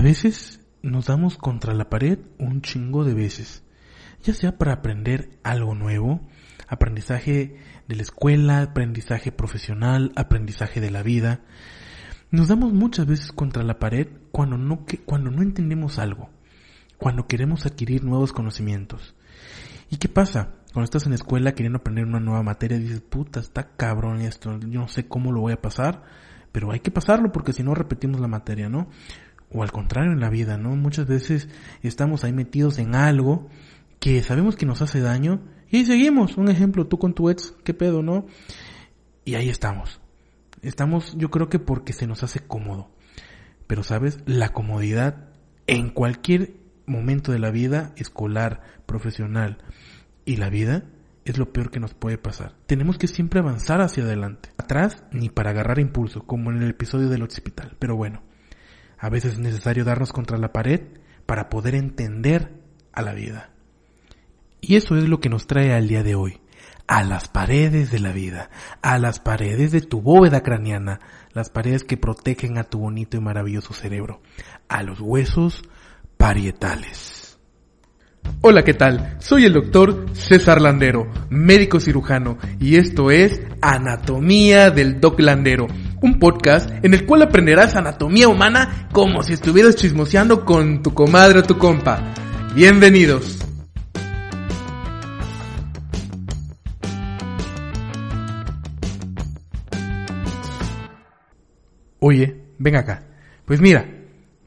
A veces nos damos contra la pared un chingo de veces, ya sea para aprender algo nuevo, aprendizaje de la escuela, aprendizaje profesional, aprendizaje de la vida. Nos damos muchas veces contra la pared cuando no, cuando no entendemos algo, cuando queremos adquirir nuevos conocimientos. ¿Y qué pasa? Cuando estás en la escuela queriendo aprender una nueva materia, dices, puta, está cabrón esto, yo no sé cómo lo voy a pasar, pero hay que pasarlo porque si no repetimos la materia, ¿no? O al contrario en la vida, ¿no? Muchas veces estamos ahí metidos en algo que sabemos que nos hace daño y seguimos. Un ejemplo, tú con tu ex, ¿qué pedo, no? Y ahí estamos. Estamos, yo creo que porque se nos hace cómodo. Pero sabes, la comodidad en cualquier momento de la vida, escolar, profesional y la vida, es lo peor que nos puede pasar. Tenemos que siempre avanzar hacia adelante. Atrás ni para agarrar impulso, como en el episodio del hospital. Pero bueno, a veces es necesario darnos contra la pared para poder entender a la vida. Y eso es lo que nos trae al día de hoy, a las paredes de la vida, a las paredes de tu bóveda craneana, las paredes que protegen a tu bonito y maravilloso cerebro, a los huesos parietales. Hola, ¿qué tal? Soy el doctor César Landero, médico cirujano, y esto es Anatomía del Doc Landero, un podcast en el cual aprenderás anatomía humana como si estuvieras chismoseando con tu comadre o tu compa. Bienvenidos. Oye, ven acá. Pues mira,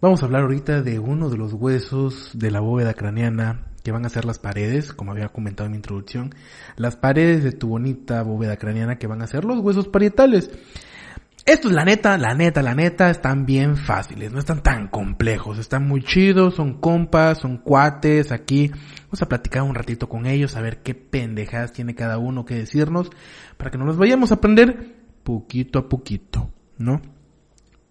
vamos a hablar ahorita de uno de los huesos de la bóveda craneana que van a ser las paredes, como había comentado en mi introducción, las paredes de tu bonita bóveda craneana que van a ser los huesos parietales. Estos, la neta, la neta, la neta, están bien fáciles, no están tan complejos, están muy chidos, son compas, son cuates, aquí vamos a platicar un ratito con ellos, a ver qué pendejadas tiene cada uno que decirnos, para que nos los vayamos a aprender poquito a poquito, ¿no?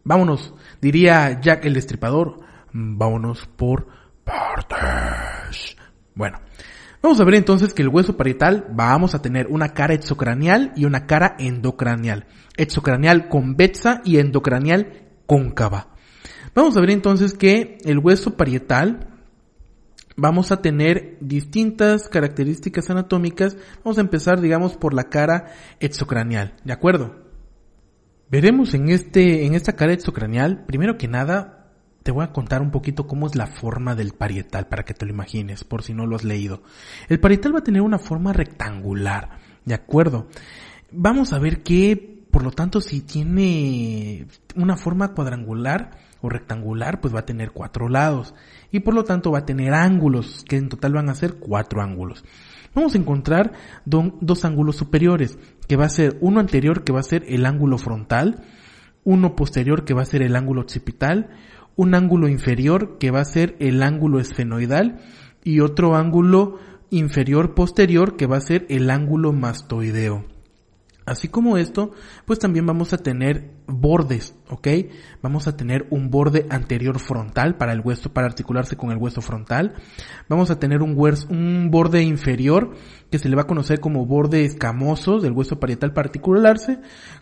Vámonos, diría Jack el Destripador, vámonos por partes. Bueno, vamos a ver entonces que el hueso parietal vamos a tener una cara exocranial y una cara endocranial. Exocranial convexa y endocranial cóncava. Vamos a ver entonces que el hueso parietal vamos a tener distintas características anatómicas. Vamos a empezar, digamos, por la cara exocranial, ¿de acuerdo? Veremos en este, en esta cara exocranial, primero que nada, te voy a contar un poquito cómo es la forma del parietal para que te lo imagines, por si no lo has leído. El parietal va a tener una forma rectangular, ¿de acuerdo? Vamos a ver que, por lo tanto, si tiene una forma cuadrangular o rectangular, pues va a tener cuatro lados. Y por lo tanto va a tener ángulos, que en total van a ser cuatro ángulos vamos a encontrar dos ángulos superiores, que va a ser uno anterior que va a ser el ángulo frontal, uno posterior que va a ser el ángulo occipital, un ángulo inferior que va a ser el ángulo esfenoidal y otro ángulo inferior posterior que va a ser el ángulo mastoideo. Así como esto, pues también vamos a tener bordes, ¿ok? Vamos a tener un borde anterior frontal para el hueso, para articularse con el hueso frontal. Vamos a tener un, un borde inferior que se le va a conocer como borde escamoso del hueso parietal para articularse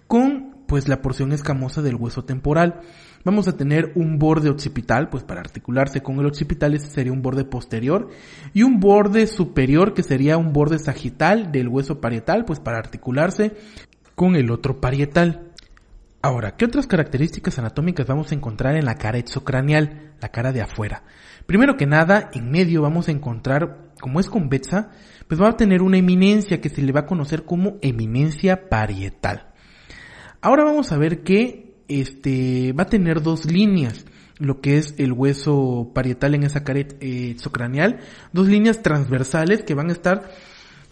con pues la porción escamosa del hueso temporal. Vamos a tener un borde occipital, pues para articularse con el occipital ese sería un borde posterior y un borde superior que sería un borde sagital del hueso parietal, pues para articularse con el otro parietal. Ahora, ¿qué otras características anatómicas vamos a encontrar en la cara exocranial, la cara de afuera? Primero que nada, en medio vamos a encontrar, como es convexa, pues va a tener una eminencia que se le va a conocer como eminencia parietal. Ahora vamos a ver que este, va a tener dos líneas, lo que es el hueso parietal en esa cara eh, dos líneas transversales que van a estar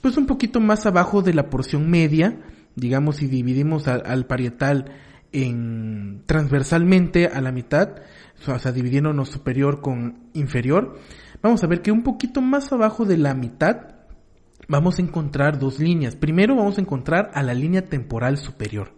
pues un poquito más abajo de la porción media, digamos si dividimos al, parietal en transversalmente a la mitad, o sea, dividiéndonos superior con inferior, vamos a ver que un poquito más abajo de la mitad vamos a encontrar dos líneas. Primero vamos a encontrar a la línea temporal superior.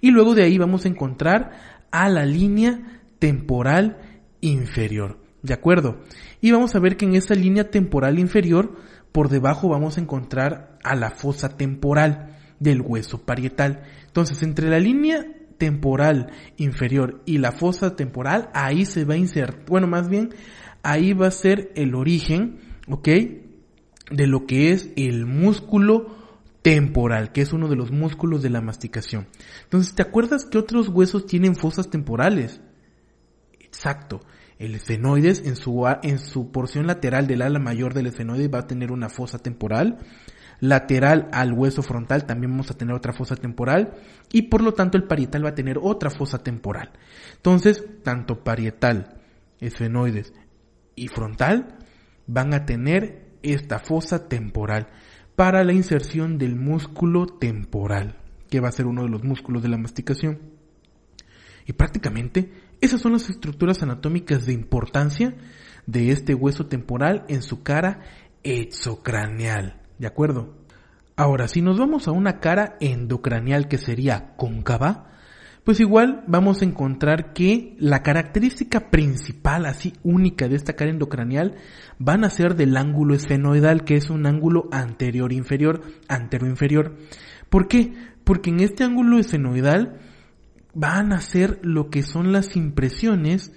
Y luego de ahí vamos a encontrar a la línea temporal inferior. ¿De acuerdo? Y vamos a ver que en esa línea temporal inferior, por debajo vamos a encontrar a la fosa temporal del hueso parietal. Entonces, entre la línea temporal inferior y la fosa temporal, ahí se va a insertar, bueno, más bien, ahí va a ser el origen, ¿ok? De lo que es el músculo temporal, que es uno de los músculos de la masticación. Entonces, ¿te acuerdas que otros huesos tienen fosas temporales? Exacto. El esfenoides en su, en su porción lateral del ala mayor del esfenoide va a tener una fosa temporal. Lateral al hueso frontal también vamos a tener otra fosa temporal. Y por lo tanto el parietal va a tener otra fosa temporal. Entonces, tanto parietal, esfenoides y frontal van a tener esta fosa temporal para la inserción del músculo temporal, que va a ser uno de los músculos de la masticación. Y prácticamente esas son las estructuras anatómicas de importancia de este hueso temporal en su cara exocraneal. ¿De acuerdo? Ahora, si nos vamos a una cara endocraneal que sería cóncava, pues igual vamos a encontrar que la característica principal, así única de esta cara endocraneal, van a ser del ángulo esfenoidal, que es un ángulo anterior-inferior, antero-inferior. ¿Por qué? Porque en este ángulo esfenoidal van a ser lo que son las impresiones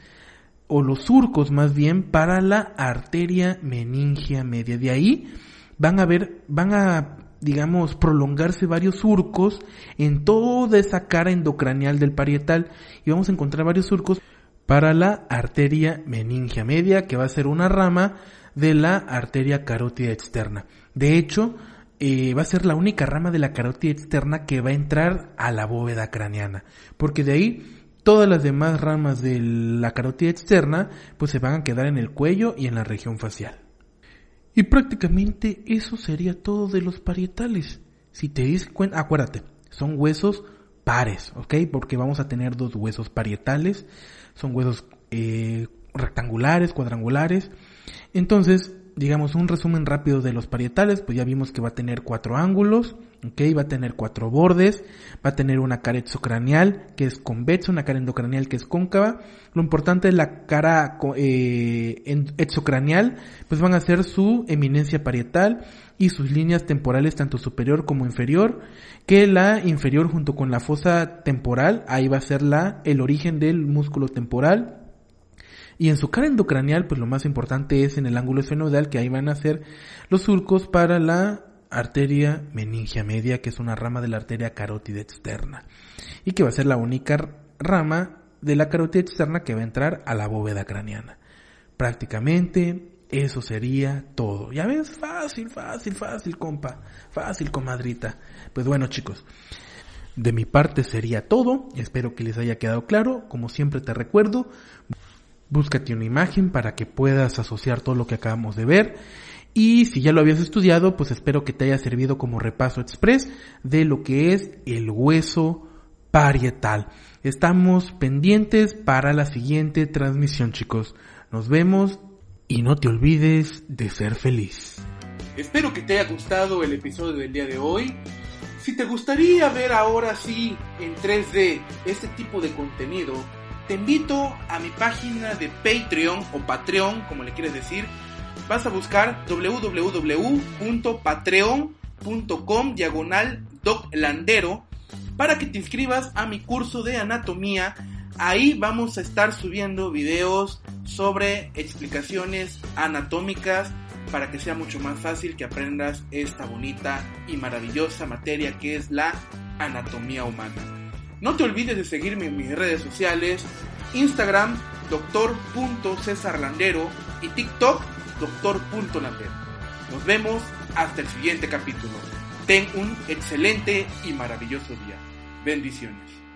o los surcos más bien para la arteria meningia media. De ahí van a ver, van a digamos, prolongarse varios surcos en toda esa cara endocraneal del parietal y vamos a encontrar varios surcos para la arteria meningia media, que va a ser una rama de la arteria carótida externa. De hecho, eh, va a ser la única rama de la carótida externa que va a entrar a la bóveda craneana, porque de ahí todas las demás ramas de la carótida externa pues se van a quedar en el cuello y en la región facial. Y prácticamente eso sería todo de los parietales. Si te dices cuenta, acuérdate, son huesos pares, ¿ok? Porque vamos a tener dos huesos parietales, son huesos eh, rectangulares, cuadrangulares. Entonces, digamos, un resumen rápido de los parietales, pues ya vimos que va a tener cuatro ángulos, ok, va a tener cuatro bordes, va a tener una cara exocraneal que es convexa, una cara endocraneal que es cóncava. Lo importante es la cara eh, exocraneal, pues van a ser su eminencia parietal y sus líneas temporales tanto superior como inferior, que la inferior junto con la fosa temporal, ahí va a ser la, el origen del músculo temporal, y en su cara endocraneal, pues lo más importante es en el ángulo esfenoidal, que ahí van a ser los surcos para la arteria meningia media, que es una rama de la arteria carótida externa. Y que va a ser la única rama de la carótida externa que va a entrar a la bóveda craneana. Prácticamente eso sería todo. Ya ves, fácil, fácil, fácil, compa. Fácil, comadrita. Pues bueno, chicos. De mi parte sería todo. Espero que les haya quedado claro. Como siempre te recuerdo, Búscate una imagen para que puedas asociar todo lo que acabamos de ver. Y si ya lo habías estudiado, pues espero que te haya servido como repaso express de lo que es el hueso parietal. Estamos pendientes para la siguiente transmisión, chicos. Nos vemos y no te olvides de ser feliz. Espero que te haya gustado el episodio del día de hoy. Si te gustaría ver ahora sí en 3D este tipo de contenido, te invito a mi página de Patreon o Patreon, como le quieres decir. Vas a buscar www.patreon.com diagonal doclandero para que te inscribas a mi curso de anatomía. Ahí vamos a estar subiendo videos sobre explicaciones anatómicas para que sea mucho más fácil que aprendas esta bonita y maravillosa materia que es la anatomía humana. No te olvides de seguirme en mis redes sociales, Instagram, doctor.cesarlandero y TikTok, doctor.landero. Nos vemos hasta el siguiente capítulo. Ten un excelente y maravilloso día. Bendiciones.